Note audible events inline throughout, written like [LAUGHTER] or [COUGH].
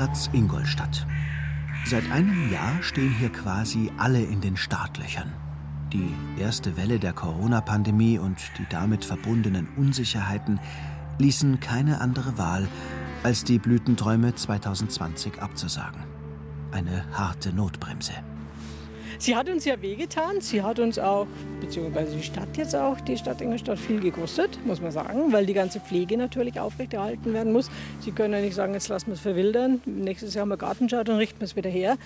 Schauplatz Ingolstadt. Seit einem Jahr stehen hier quasi alle in den Startlöchern. Die erste Welle der Corona-Pandemie und die damit verbundenen Unsicherheiten ließen keine andere Wahl, als die Blütenträume 2020 abzusagen. Eine harte Notbremse. Sie hat uns ja wehgetan. Sie hat uns auch, beziehungsweise die Stadt jetzt auch, die Stadt Ingolstadt viel gekostet, muss man sagen, weil die ganze Pflege natürlich aufrechterhalten werden muss. Sie können ja nicht sagen, jetzt lassen wir es verwildern. Nächstes Jahr haben wir Gartenschau, dann richten wir es wieder her.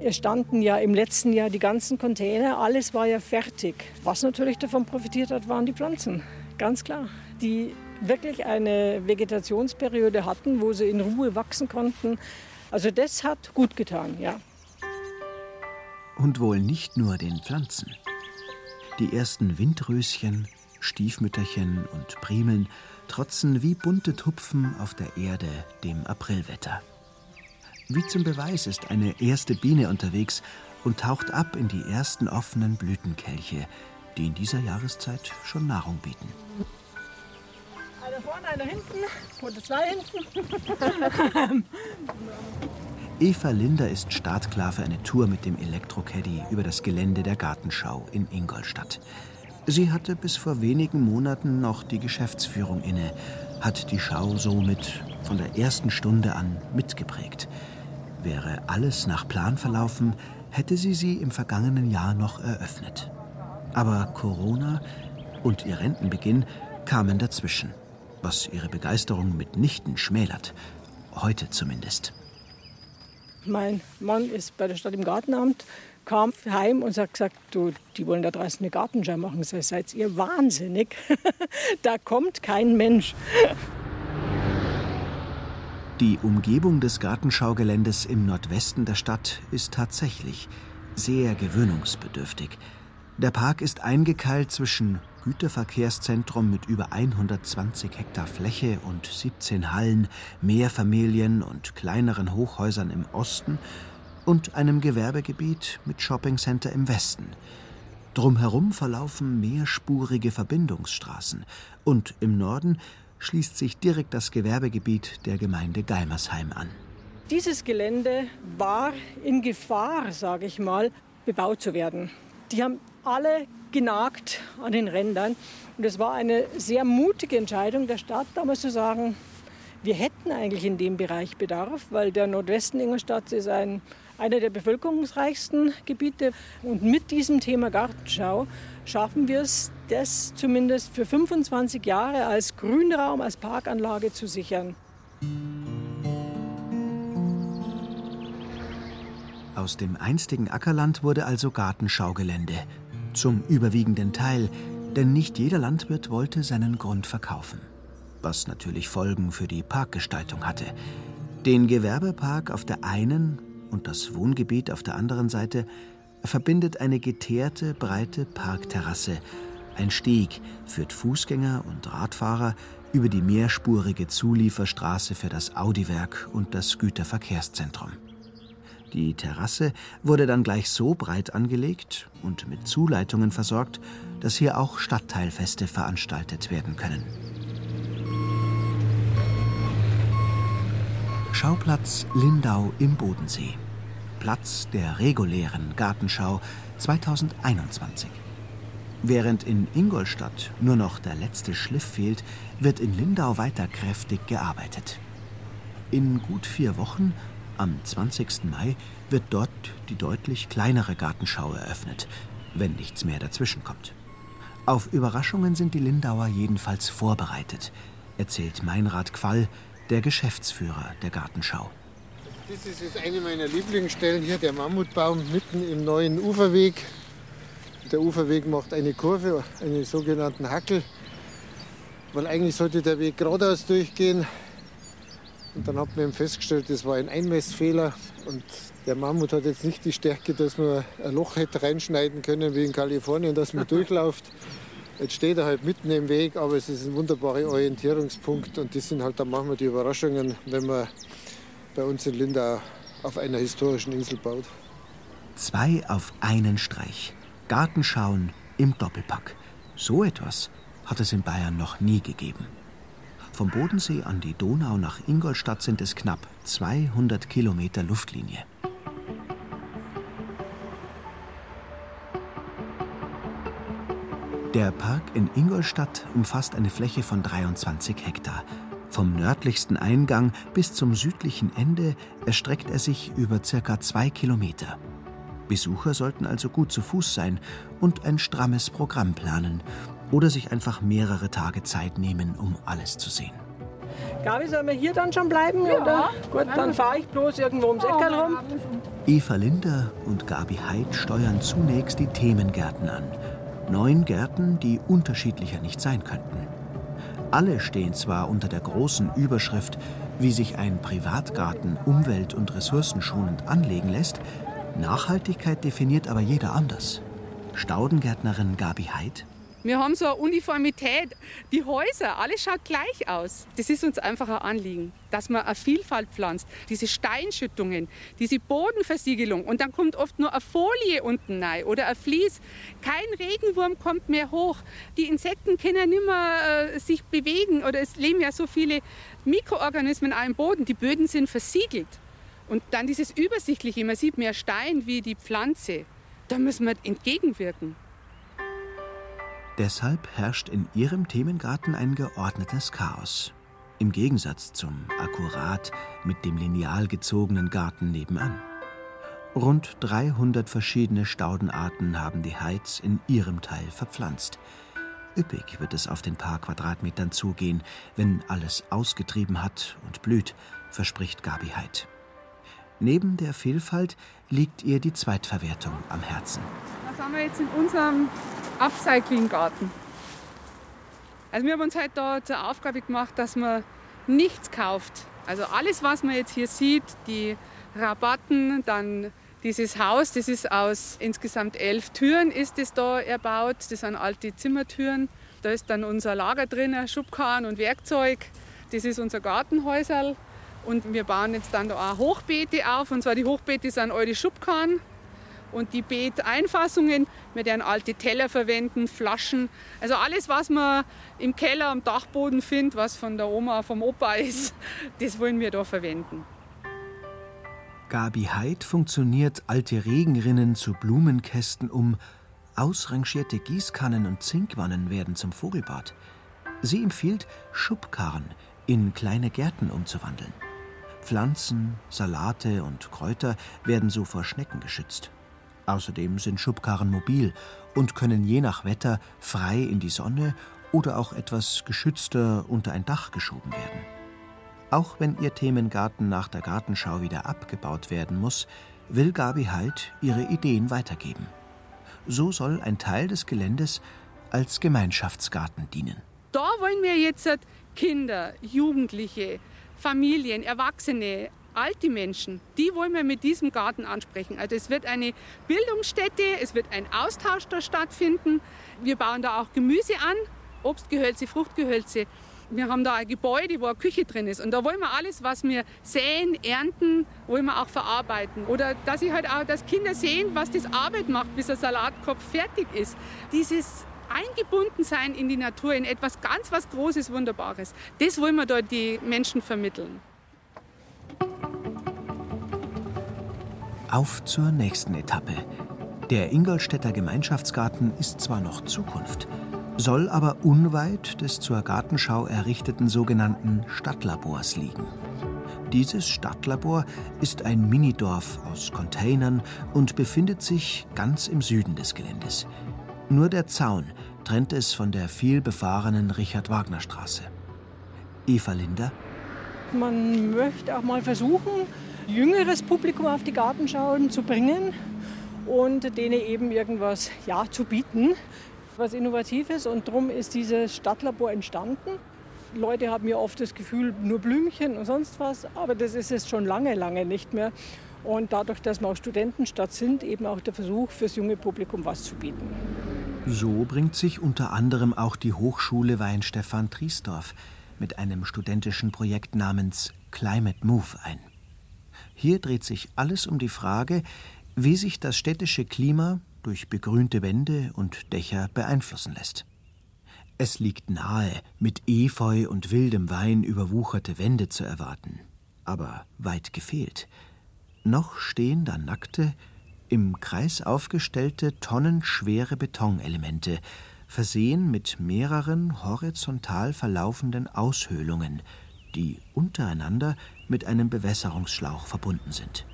Es standen ja im letzten Jahr die ganzen Container, alles war ja fertig. Was natürlich davon profitiert hat, waren die Pflanzen. Ganz klar. Die wirklich eine Vegetationsperiode hatten, wo sie in Ruhe wachsen konnten. Also das hat gut getan, ja. Und wohl nicht nur den Pflanzen. Die ersten Windröschen, Stiefmütterchen und Primeln trotzen wie bunte Tupfen auf der Erde dem Aprilwetter. Wie zum Beweis ist eine erste Biene unterwegs und taucht ab in die ersten offenen Blütenkelche, die in dieser Jahreszeit schon Nahrung bieten. Einer vorne, einer hinten oder zwei hinten. [LAUGHS] Eva Linder ist startklar für eine Tour mit dem Elektrocaddy über das Gelände der Gartenschau in Ingolstadt. Sie hatte bis vor wenigen Monaten noch die Geschäftsführung inne, hat die Schau somit von der ersten Stunde an mitgeprägt. Wäre alles nach Plan verlaufen, hätte sie sie im vergangenen Jahr noch eröffnet. Aber Corona und ihr Rentenbeginn kamen dazwischen, was ihre Begeisterung mitnichten schmälert. Heute zumindest. Mein Mann ist bei der Stadt im Gartenamt, kam heim und hat gesagt, du, die wollen da draußen eine Gartenschau machen. Sei, seid ihr wahnsinnig? [LAUGHS] da kommt kein Mensch. Die Umgebung des Gartenschaugeländes im Nordwesten der Stadt ist tatsächlich sehr gewöhnungsbedürftig. Der Park ist eingekeilt zwischen Güterverkehrszentrum mit über 120 Hektar Fläche und 17 Hallen, Mehrfamilien und kleineren Hochhäusern im Osten und einem Gewerbegebiet mit Shoppingcenter im Westen. Drumherum verlaufen mehrspurige Verbindungsstraßen und im Norden schließt sich direkt das Gewerbegebiet der Gemeinde Geimersheim an. Dieses Gelände war in Gefahr, sage ich mal, bebaut zu werden. Die haben alle genagt an den Rändern. Und es war eine sehr mutige Entscheidung der Stadt, damals zu sagen, wir hätten eigentlich in dem Bereich Bedarf, weil der Nordwesten Ingolstadt ist ein, einer der bevölkerungsreichsten Gebiete. Und mit diesem Thema Gartenschau schaffen wir es, das zumindest für 25 Jahre als Grünraum, als Parkanlage zu sichern. Aus dem einstigen Ackerland wurde also Gartenschaugelände zum überwiegenden Teil, denn nicht jeder Landwirt wollte seinen Grund verkaufen. Was natürlich Folgen für die Parkgestaltung hatte. Den Gewerbepark auf der einen und das Wohngebiet auf der anderen Seite verbindet eine geteerte, breite Parkterrasse. Ein Steg führt Fußgänger und Radfahrer über die mehrspurige Zulieferstraße für das Audiwerk und das Güterverkehrszentrum. Die Terrasse wurde dann gleich so breit angelegt und mit Zuleitungen versorgt, dass hier auch Stadtteilfeste veranstaltet werden können. Schauplatz Lindau im Bodensee. Platz der regulären Gartenschau 2021. Während in Ingolstadt nur noch der letzte Schliff fehlt, wird in Lindau weiter kräftig gearbeitet. In gut vier Wochen am 20. Mai wird dort die deutlich kleinere Gartenschau eröffnet, wenn nichts mehr dazwischen kommt. Auf Überraschungen sind die Lindauer jedenfalls vorbereitet, erzählt Meinrad Quall, der Geschäftsführer der Gartenschau. Das ist eine meiner Lieblingsstellen hier, der Mammutbaum mitten im neuen Uferweg. Der Uferweg macht eine Kurve, einen sogenannten Hackel, weil eigentlich sollte der Weg geradeaus durchgehen. Und dann hat man festgestellt, das war ein Einmessfehler. Und der Mammut hat jetzt nicht die Stärke, dass man ein Loch hätte reinschneiden können wie in Kalifornien, dass man [LAUGHS] durchläuft. Jetzt steht er halt mitten im Weg, aber es ist ein wunderbarer Orientierungspunkt. Und das sind halt dann manchmal die Überraschungen, wenn man bei uns in Lindau auf einer historischen Insel baut. Zwei auf einen Streich. Gartenschauen im Doppelpack. So etwas hat es in Bayern noch nie gegeben. Vom Bodensee an die Donau nach Ingolstadt sind es knapp 200 Kilometer Luftlinie. Der Park in Ingolstadt umfasst eine Fläche von 23 Hektar. Vom nördlichsten Eingang bis zum südlichen Ende erstreckt er sich über circa zwei Kilometer. Besucher sollten also gut zu Fuß sein und ein strammes Programm planen oder sich einfach mehrere Tage Zeit nehmen, um alles zu sehen. Gabi, sollen wir hier dann schon bleiben? Ja. Oder? Gut, dann fahre ich bloß irgendwo ums Eckerl rum. Eva Linder und Gabi Heid steuern zunächst die Themengärten an. Neun Gärten, die unterschiedlicher nicht sein könnten. Alle stehen zwar unter der großen Überschrift, wie sich ein Privatgarten umwelt- und ressourcenschonend anlegen lässt, Nachhaltigkeit definiert aber jeder anders. Staudengärtnerin Gabi Heid wir haben so eine Uniformität. Die Häuser, alles schaut gleich aus. Das ist uns einfach ein Anliegen, dass man eine Vielfalt pflanzt. Diese Steinschüttungen, diese Bodenversiegelung und dann kommt oft nur eine Folie unten rein oder ein Vlies. Kein Regenwurm kommt mehr hoch. Die Insekten können nicht mehr äh, sich bewegen oder es leben ja so viele Mikroorganismen am Boden. Die Böden sind versiegelt. Und dann dieses Übersichtliche, man sieht mehr Stein wie die Pflanze. Da müssen wir entgegenwirken. Deshalb herrscht in ihrem Themengarten ein geordnetes Chaos. Im Gegensatz zum akkurat mit dem Lineal gezogenen Garten nebenan. Rund 300 verschiedene Staudenarten haben die Heiz in ihrem Teil verpflanzt. Üppig wird es auf den paar Quadratmetern zugehen, wenn alles ausgetrieben hat und blüht, verspricht Gabi Heid. Neben der Vielfalt liegt ihr die Zweitverwertung am Herzen. Was haben wir jetzt in unserem Upcycling-Garten. Also wir haben uns heute da zur Aufgabe gemacht, dass man nichts kauft. Also alles, was man jetzt hier sieht, die Rabatten, dann dieses Haus, das ist aus insgesamt elf Türen ist es da erbaut. Das sind alte Zimmertüren. Da ist dann unser Lager drin, Schubkarren und Werkzeug. Das ist unser Gartenhäuserl. Und wir bauen jetzt dann da auch Hochbeete auf. Und zwar die Hochbeete sind eure Schubkarren und die Beeteinfassungen. Wir werden alte Teller verwenden, Flaschen, also alles, was man im Keller am Dachboden findet, was von der Oma, vom Opa ist, [LAUGHS] das wollen wir da verwenden. Gabi Heid funktioniert alte Regenrinnen zu Blumenkästen um, ausrangierte Gießkannen und Zinkwannen werden zum Vogelbad. Sie empfiehlt, Schubkarren in kleine Gärten umzuwandeln. Pflanzen, Salate und Kräuter werden so vor Schnecken geschützt. Außerdem sind Schubkarren mobil und können je nach Wetter frei in die Sonne oder auch etwas geschützter unter ein Dach geschoben werden. Auch wenn ihr Themengarten nach der Gartenschau wieder abgebaut werden muss, will Gabi Halt ihre Ideen weitergeben. So soll ein Teil des Geländes als Gemeinschaftsgarten dienen. Da wollen wir jetzt Kinder, Jugendliche, Familien, Erwachsene, alte Menschen, die wollen wir mit diesem Garten ansprechen. Also es wird eine Bildungsstätte, es wird ein Austausch da stattfinden. Wir bauen da auch Gemüse an, Obstgehölze, Fruchtgehölze. Wir haben da ein Gebäude, wo eine Küche drin ist. Und da wollen wir alles, was wir säen, ernten, wollen wir auch verarbeiten. Oder dass ich halt auch, dass Kinder sehen, was das Arbeit macht, bis der Salatkopf fertig ist. Dieses Eingebundensein in die Natur, in etwas ganz was Großes, Wunderbares, das wollen wir dort die Menschen vermitteln. Auf zur nächsten Etappe. Der Ingolstädter Gemeinschaftsgarten ist zwar noch Zukunft, soll aber unweit des zur Gartenschau errichteten sogenannten Stadtlabors liegen. Dieses Stadtlabor ist ein Minidorf aus Containern und befindet sich ganz im Süden des Geländes. Nur der Zaun trennt es von der vielbefahrenen Richard-Wagner-Straße. Eva Linder. Man möchte auch mal versuchen, jüngeres Publikum auf die Gartenschauen zu bringen und denen eben irgendwas ja, zu bieten, was Innovatives. Und darum ist dieses Stadtlabor entstanden. Leute haben ja oft das Gefühl, nur Blümchen und sonst was, aber das ist es schon lange, lange nicht mehr. Und dadurch, dass wir auch Studentenstadt sind, eben auch der Versuch, fürs junge Publikum was zu bieten. So bringt sich unter anderem auch die Hochschule Weinstefan Triesdorf mit einem studentischen Projekt namens Climate Move ein. Hier dreht sich alles um die Frage, wie sich das städtische Klima durch begrünte Wände und Dächer beeinflussen lässt. Es liegt nahe, mit Efeu und wildem Wein überwucherte Wände zu erwarten. Aber weit gefehlt. Noch stehen da nackte, im Kreis aufgestellte, tonnenschwere Betonelemente, versehen mit mehreren horizontal verlaufenden Aushöhlungen, die untereinander mit einem Bewässerungsschlauch verbunden sind.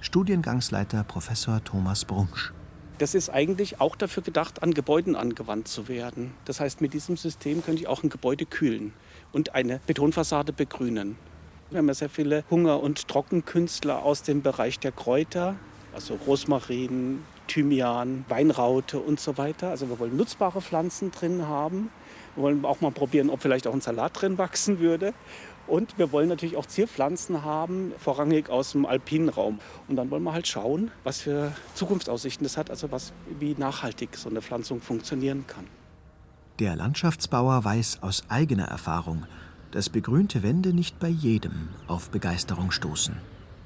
Studiengangsleiter Professor Thomas Brunsch. Das ist eigentlich auch dafür gedacht, an Gebäuden angewandt zu werden. Das heißt, mit diesem System könnte ich auch ein Gebäude kühlen und eine Betonfassade begrünen. Wir haben ja sehr viele Hunger- und Trockenkünstler aus dem Bereich der Kräuter, also Rosmarin, Thymian, Weinraute und so weiter. Also wir wollen nutzbare Pflanzen drin haben. Wir wollen auch mal probieren, ob vielleicht auch ein Salat drin wachsen würde. Und wir wollen natürlich auch Zierpflanzen haben, vorrangig aus dem alpinen Raum. Und dann wollen wir halt schauen, was für Zukunftsaussichten das hat, also was, wie nachhaltig so eine Pflanzung funktionieren kann. Der Landschaftsbauer weiß aus eigener Erfahrung, dass begrünte Wände nicht bei jedem auf Begeisterung stoßen.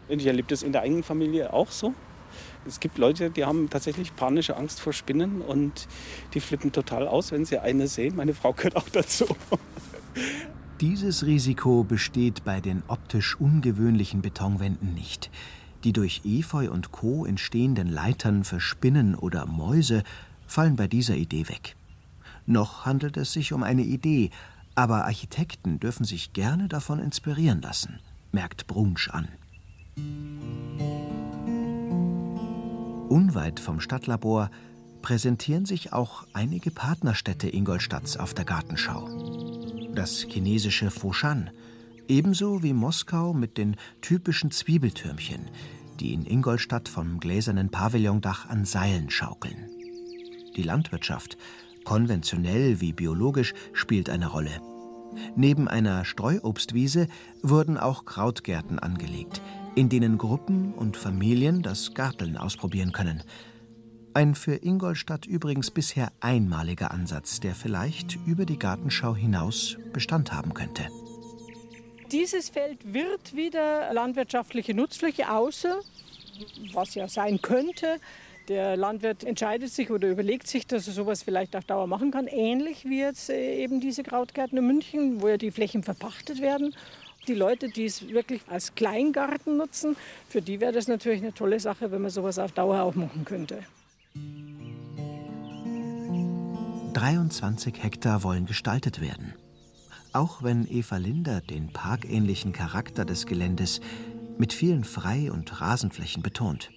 Ich erlebe das in der eigenen Familie auch so. Es gibt Leute, die haben tatsächlich panische Angst vor Spinnen und die flippen total aus, wenn sie eine sehen. Meine Frau gehört auch dazu. Dieses Risiko besteht bei den optisch ungewöhnlichen Betonwänden nicht. Die durch Efeu und Co. entstehenden Leitern für Spinnen oder Mäuse fallen bei dieser Idee weg. Noch handelt es sich um eine Idee, aber Architekten dürfen sich gerne davon inspirieren lassen, merkt Brunsch an. Unweit vom Stadtlabor präsentieren sich auch einige Partnerstädte Ingolstadts auf der Gartenschau das chinesische Foshan, ebenso wie Moskau mit den typischen Zwiebeltürmchen, die in Ingolstadt vom gläsernen Pavillondach an Seilen schaukeln. Die Landwirtschaft, konventionell wie biologisch, spielt eine Rolle. Neben einer Streuobstwiese wurden auch Krautgärten angelegt, in denen Gruppen und Familien das Garteln ausprobieren können – ein für Ingolstadt übrigens bisher einmaliger Ansatz, der vielleicht über die Gartenschau hinaus Bestand haben könnte. Dieses Feld wird wieder landwirtschaftliche Nutzfläche, außer, was ja sein könnte, der Landwirt entscheidet sich oder überlegt sich, dass er sowas vielleicht auf Dauer machen kann, ähnlich wie jetzt äh, eben diese Krautgärten in München, wo ja die Flächen verpachtet werden. Die Leute, die es wirklich als Kleingarten nutzen, für die wäre das natürlich eine tolle Sache, wenn man sowas auf Dauer auch machen könnte. 23 Hektar wollen gestaltet werden. Auch wenn Eva Linder den parkähnlichen Charakter des Geländes mit vielen Frei- und Rasenflächen betont.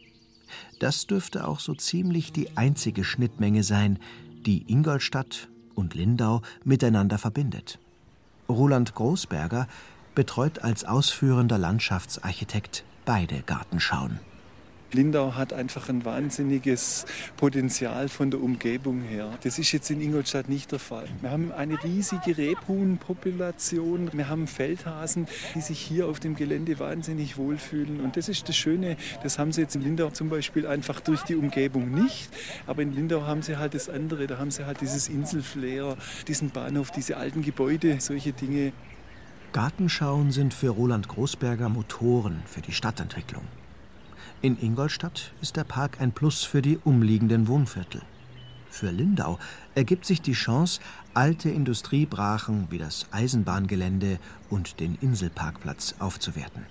Das dürfte auch so ziemlich die einzige Schnittmenge sein, die Ingolstadt und Lindau miteinander verbindet. Roland Großberger betreut als ausführender Landschaftsarchitekt beide Gartenschauen. Lindau hat einfach ein wahnsinniges Potenzial von der Umgebung her. Das ist jetzt in Ingolstadt nicht der Fall. Wir haben eine riesige Rebhuhnpopulation, wir haben Feldhasen, die sich hier auf dem Gelände wahnsinnig wohlfühlen. Und das ist das Schöne, das haben sie jetzt in Lindau zum Beispiel einfach durch die Umgebung nicht. Aber in Lindau haben sie halt das andere, da haben sie halt dieses Inselflair, diesen Bahnhof, diese alten Gebäude, solche Dinge. Gartenschauen sind für Roland Großberger Motoren für die Stadtentwicklung. In Ingolstadt ist der Park ein Plus für die umliegenden Wohnviertel. Für Lindau ergibt sich die Chance, alte Industriebrachen wie das Eisenbahngelände und den Inselparkplatz aufzuwerten.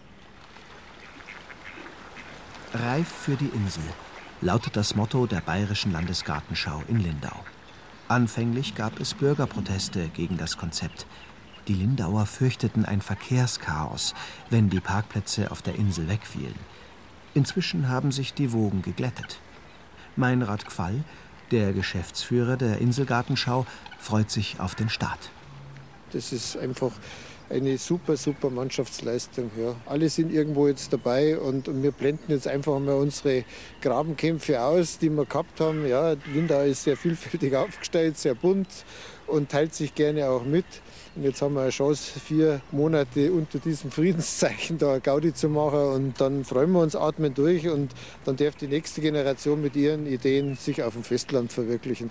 Reif für die Insel lautet das Motto der Bayerischen Landesgartenschau in Lindau. Anfänglich gab es Bürgerproteste gegen das Konzept. Die Lindauer fürchteten ein Verkehrschaos, wenn die Parkplätze auf der Insel wegfielen. Inzwischen haben sich die Wogen geglättet. Meinrad Quall, der Geschäftsführer der Inselgartenschau, freut sich auf den Start. Das ist einfach eine super, super Mannschaftsleistung. Ja. Alle sind irgendwo jetzt dabei und, und, wir blenden jetzt einfach mal unsere Grabenkämpfe aus, die wir gehabt haben. Ja, Linda ist sehr vielfältig [LAUGHS] aufgestellt, sehr bunt und teilt sich gerne auch mit. Und jetzt haben wir eine Chance, vier Monate unter diesem Friedenszeichen da Gaudi zu machen. Und dann freuen wir uns, atmen durch und dann darf die nächste Generation mit ihren Ideen sich auf dem Festland verwirklichen.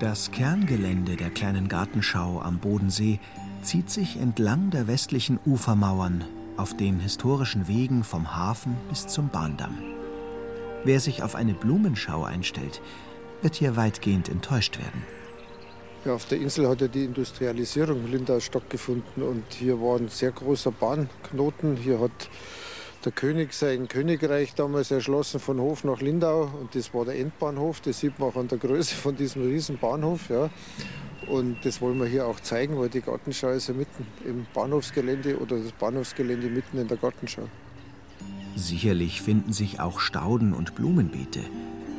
Das Kerngelände der kleinen Gartenschau am Bodensee zieht sich entlang der westlichen Ufermauern auf den historischen Wegen vom Hafen bis zum Bahndamm. Wer sich auf eine Blumenschau einstellt, wird hier weitgehend enttäuscht werden. Ja, auf der Insel hat ja die Industrialisierung Lindau stattgefunden und hier war ein sehr großer Bahnknoten. Hier hat der König sein Königreich damals erschlossen von Hof nach Lindau und das war der Endbahnhof. Das sieht man auch an der Größe von diesem riesen Bahnhof. Ja. Und das wollen wir hier auch zeigen, weil die Gartenschau ist ja mitten im Bahnhofsgelände oder das Bahnhofsgelände mitten in der Gartenschau. Sicherlich finden sich auch Stauden und Blumenbeete.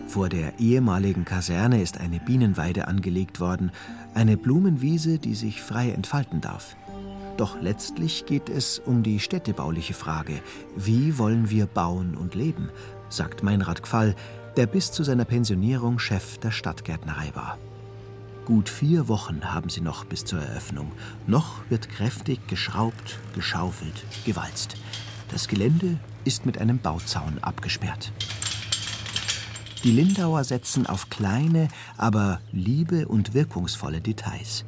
Vor der ehemaligen Kaserne ist eine Bienenweide angelegt worden, eine Blumenwiese, die sich frei entfalten darf. Doch letztlich geht es um die städtebauliche Frage. Wie wollen wir bauen und leben? sagt Meinrad Gfall, der bis zu seiner Pensionierung Chef der Stadtgärtnerei war. Gut vier Wochen haben sie noch bis zur Eröffnung. Noch wird kräftig geschraubt, geschaufelt, gewalzt. Das Gelände ist mit einem Bauzaun abgesperrt. Die Lindauer setzen auf kleine, aber liebe und wirkungsvolle Details.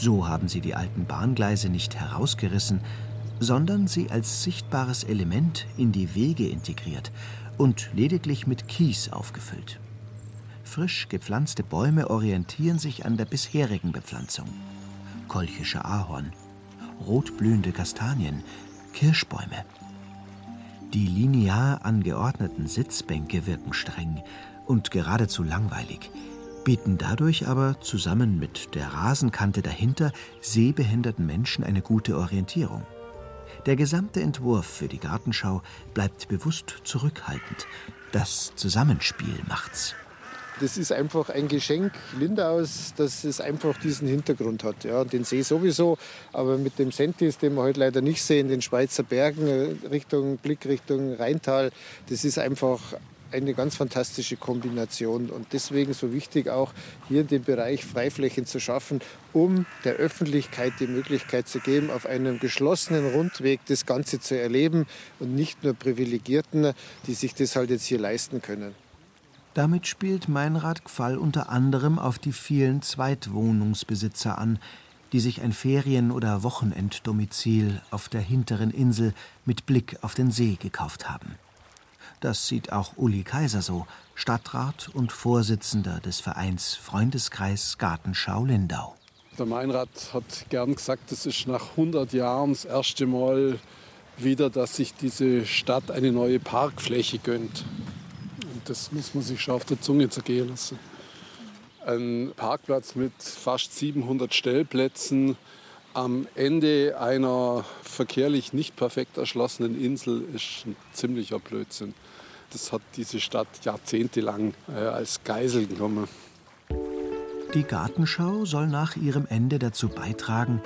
So haben sie die alten Bahngleise nicht herausgerissen, sondern sie als sichtbares Element in die Wege integriert und lediglich mit Kies aufgefüllt. Frisch gepflanzte Bäume orientieren sich an der bisherigen Bepflanzung. Kolchische Ahorn, rotblühende Kastanien, Kirschbäume. Die linear angeordneten Sitzbänke wirken streng und geradezu langweilig, bieten dadurch aber zusammen mit der Rasenkante dahinter sehbehinderten Menschen eine gute Orientierung. Der gesamte Entwurf für die Gartenschau bleibt bewusst zurückhaltend. Das Zusammenspiel macht's. Das ist einfach ein Geschenk Lindaus, dass es einfach diesen Hintergrund hat. Ja, den See sowieso, aber mit dem Sentis, den wir heute leider nicht sehen, den Schweizer Bergen, äh, Richtung Blick Richtung Rheintal, das ist einfach eine ganz fantastische Kombination und deswegen so wichtig auch hier in dem Bereich Freiflächen zu schaffen, um der Öffentlichkeit die Möglichkeit zu geben, auf einem geschlossenen Rundweg das Ganze zu erleben und nicht nur Privilegierten, die sich das halt jetzt hier leisten können. Damit spielt Meinrad Gfall unter anderem auf die vielen Zweitwohnungsbesitzer an, die sich ein Ferien- oder Wochenenddomizil auf der hinteren Insel mit Blick auf den See gekauft haben. Das sieht auch Uli Kaiser so, Stadtrat und Vorsitzender des Vereins Freundeskreis Gartenschau Lindau. Der Meinrad hat gern gesagt, es ist nach 100 Jahren das erste Mal wieder, dass sich diese Stadt eine neue Parkfläche gönnt. Und das muss man sich schon auf der Zunge zergehen lassen. Ein Parkplatz mit fast 700 Stellplätzen am Ende einer verkehrlich nicht perfekt erschlossenen Insel ist ein ziemlicher Blödsinn. Das hat diese Stadt jahrzehntelang äh, als Geisel genommen. Die Gartenschau soll nach ihrem Ende dazu beitragen,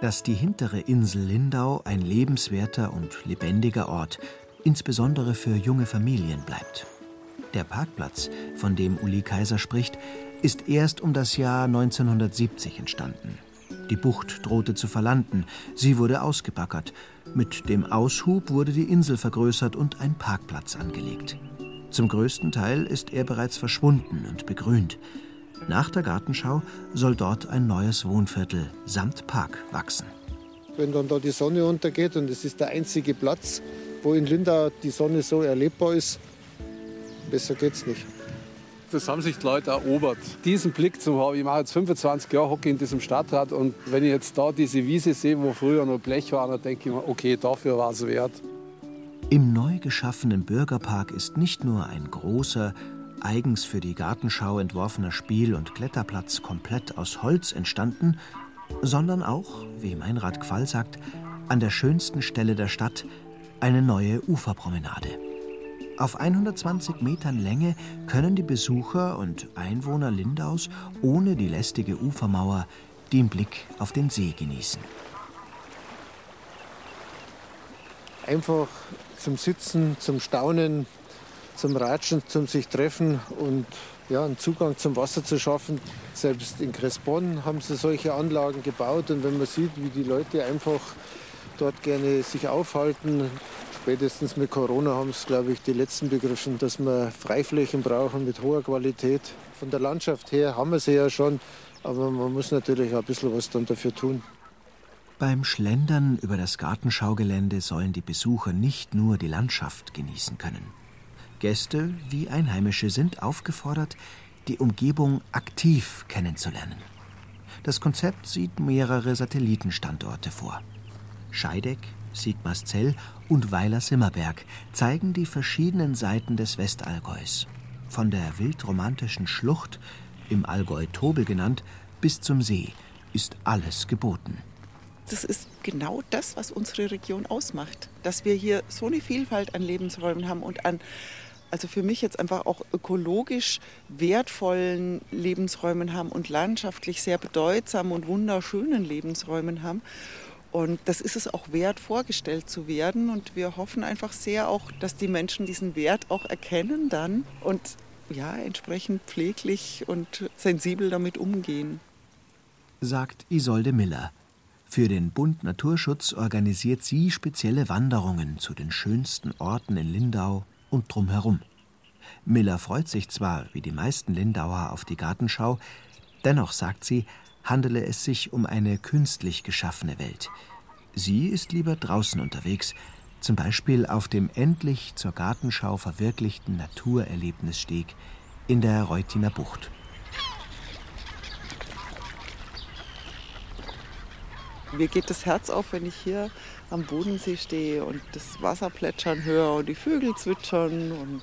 dass die hintere Insel Lindau ein lebenswerter und lebendiger Ort, insbesondere für junge Familien, bleibt. Der Parkplatz, von dem Uli Kaiser spricht, ist erst um das Jahr 1970 entstanden. Die Bucht drohte zu verlanden, sie wurde ausgebaggert. Mit dem Aushub wurde die Insel vergrößert und ein Parkplatz angelegt. Zum größten Teil ist er bereits verschwunden und begrünt. Nach der Gartenschau soll dort ein neues Wohnviertel samt Park wachsen. Wenn dann da die Sonne untergeht und es ist der einzige Platz, wo in Lindau die Sonne so erlebbar ist, besser geht's nicht das haben sich die Leute erobert. Diesen Blick zu haben, ich mache jetzt 25 Jahre Hockey in diesem Stadtrat und wenn ich jetzt da diese Wiese sehe, wo früher noch Blech war, dann denke ich mir, okay, dafür war es wert. Im neu geschaffenen Bürgerpark ist nicht nur ein großer, eigens für die Gartenschau entworfener Spiel- und Kletterplatz komplett aus Holz entstanden, sondern auch, wie Meinrad Quall sagt, an der schönsten Stelle der Stadt eine neue Uferpromenade. Auf 120 Metern Länge können die Besucher und Einwohner Lindaus ohne die lästige Ufermauer den Blick auf den See genießen. Einfach zum Sitzen, zum Staunen, zum Ratschen, zum sich treffen und ja, einen Zugang zum Wasser zu schaffen. Selbst in Crespon haben sie solche Anlagen gebaut und wenn man sieht, wie die Leute einfach dort gerne sich aufhalten, Spätestens mit Corona haben es, glaube ich, die letzten begriffen, dass wir Freiflächen brauchen mit hoher Qualität. Von der Landschaft her haben wir sie ja schon, aber man muss natürlich auch ein bisschen was dann dafür tun. Beim Schlendern über das Gartenschaugelände sollen die Besucher nicht nur die Landschaft genießen können. Gäste wie Einheimische sind aufgefordert, die Umgebung aktiv kennenzulernen. Das Konzept sieht mehrere Satellitenstandorte vor. Scheideck, Sigmarszell und Weiler-Simmerberg zeigen die verschiedenen Seiten des Westallgäus. Von der wildromantischen Schlucht, im Allgäu Tobel genannt, bis zum See ist alles geboten. Das ist genau das, was unsere Region ausmacht. Dass wir hier so eine Vielfalt an Lebensräumen haben und an, also für mich jetzt einfach auch ökologisch wertvollen Lebensräumen haben und landschaftlich sehr bedeutsamen und wunderschönen Lebensräumen haben. Und das ist es auch wert, vorgestellt zu werden. Und wir hoffen einfach sehr auch, dass die Menschen diesen Wert auch erkennen dann und ja, entsprechend pfleglich und sensibel damit umgehen. Sagt Isolde Miller. Für den Bund Naturschutz organisiert sie spezielle Wanderungen zu den schönsten Orten in Lindau und drumherum. Miller freut sich zwar, wie die meisten Lindauer, auf die Gartenschau, dennoch sagt sie, handele es sich um eine künstlich geschaffene Welt. Sie ist lieber draußen unterwegs, zum Beispiel auf dem endlich zur Gartenschau verwirklichten Naturerlebnissteg in der Reutiner Bucht. Mir geht das Herz auf, wenn ich hier am Bodensee stehe und das Wasser plätschern höre und die Vögel zwitschern und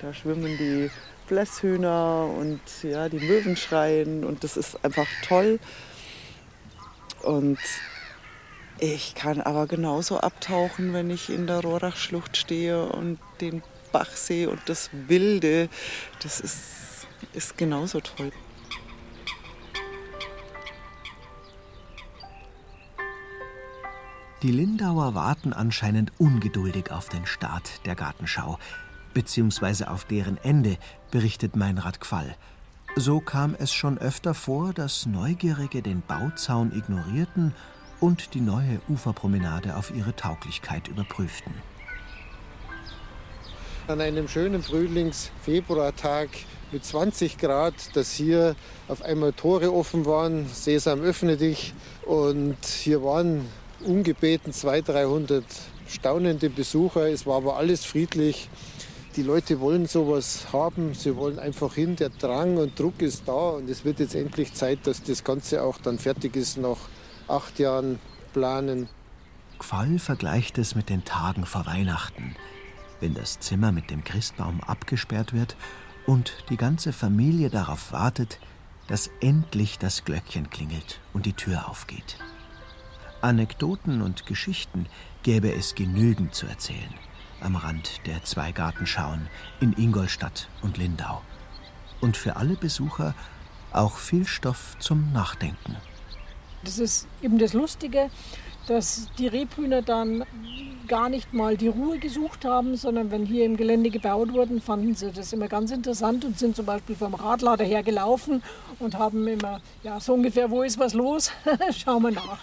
da schwimmen die Blässhühner und ja, die Möwen schreien und das ist einfach toll. Und ich kann aber genauso abtauchen, wenn ich in der Rohrachschlucht stehe und den Bach sehe und das Wilde. Das ist, ist genauso toll. Die Lindauer warten anscheinend ungeduldig auf den Start der Gartenschau beziehungsweise auf deren Ende, berichtet Meinrad Quall. So kam es schon öfter vor, dass Neugierige den Bauzaun ignorierten und die neue Uferpromenade auf ihre Tauglichkeit überprüften. An einem schönen Frühlings-Februartag mit 20 Grad, dass hier auf einmal Tore offen waren, Sesam öffne dich und hier waren ungebeten 200, 300 staunende Besucher. Es war aber alles friedlich die Leute wollen sowas haben, sie wollen einfach hin, der Drang und Druck ist da und es wird jetzt endlich Zeit, dass das Ganze auch dann fertig ist nach acht Jahren Planen. Quall vergleicht es mit den Tagen vor Weihnachten, wenn das Zimmer mit dem Christbaum abgesperrt wird und die ganze Familie darauf wartet, dass endlich das Glöckchen klingelt und die Tür aufgeht. Anekdoten und Geschichten gäbe es genügend zu erzählen am Rand der zwei Gartenschauen in Ingolstadt und Lindau. Und für alle Besucher auch viel Stoff zum Nachdenken. Das ist eben das Lustige, dass die Rebhühner dann gar nicht mal die Ruhe gesucht haben, sondern wenn hier im Gelände gebaut wurden, fanden sie das immer ganz interessant und sind zum Beispiel vom Radlader her gelaufen und haben immer, ja, so ungefähr, wo ist was los? [LAUGHS] Schauen wir nach.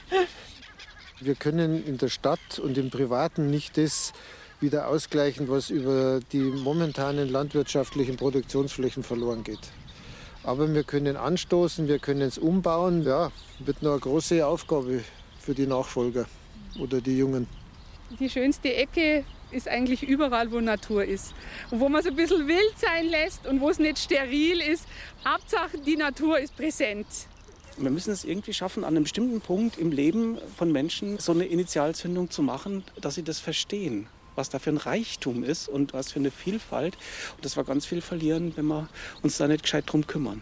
Wir können in der Stadt und im Privaten nicht das wieder ausgleichen, was über die momentanen landwirtschaftlichen Produktionsflächen verloren geht. Aber wir können anstoßen, wir können es umbauen. Ja, wird noch eine große Aufgabe für die Nachfolger oder die Jungen. Die schönste Ecke ist eigentlich überall, wo Natur ist. Und wo man es ein bisschen wild sein lässt und wo es nicht steril ist. Hauptsache, die Natur ist präsent. Wir müssen es irgendwie schaffen, an einem bestimmten Punkt im Leben von Menschen so eine Initialzündung zu machen, dass sie das verstehen was da für ein Reichtum ist und was für eine Vielfalt. Und dass wir ganz viel verlieren, wenn wir uns da nicht gescheit drum kümmern.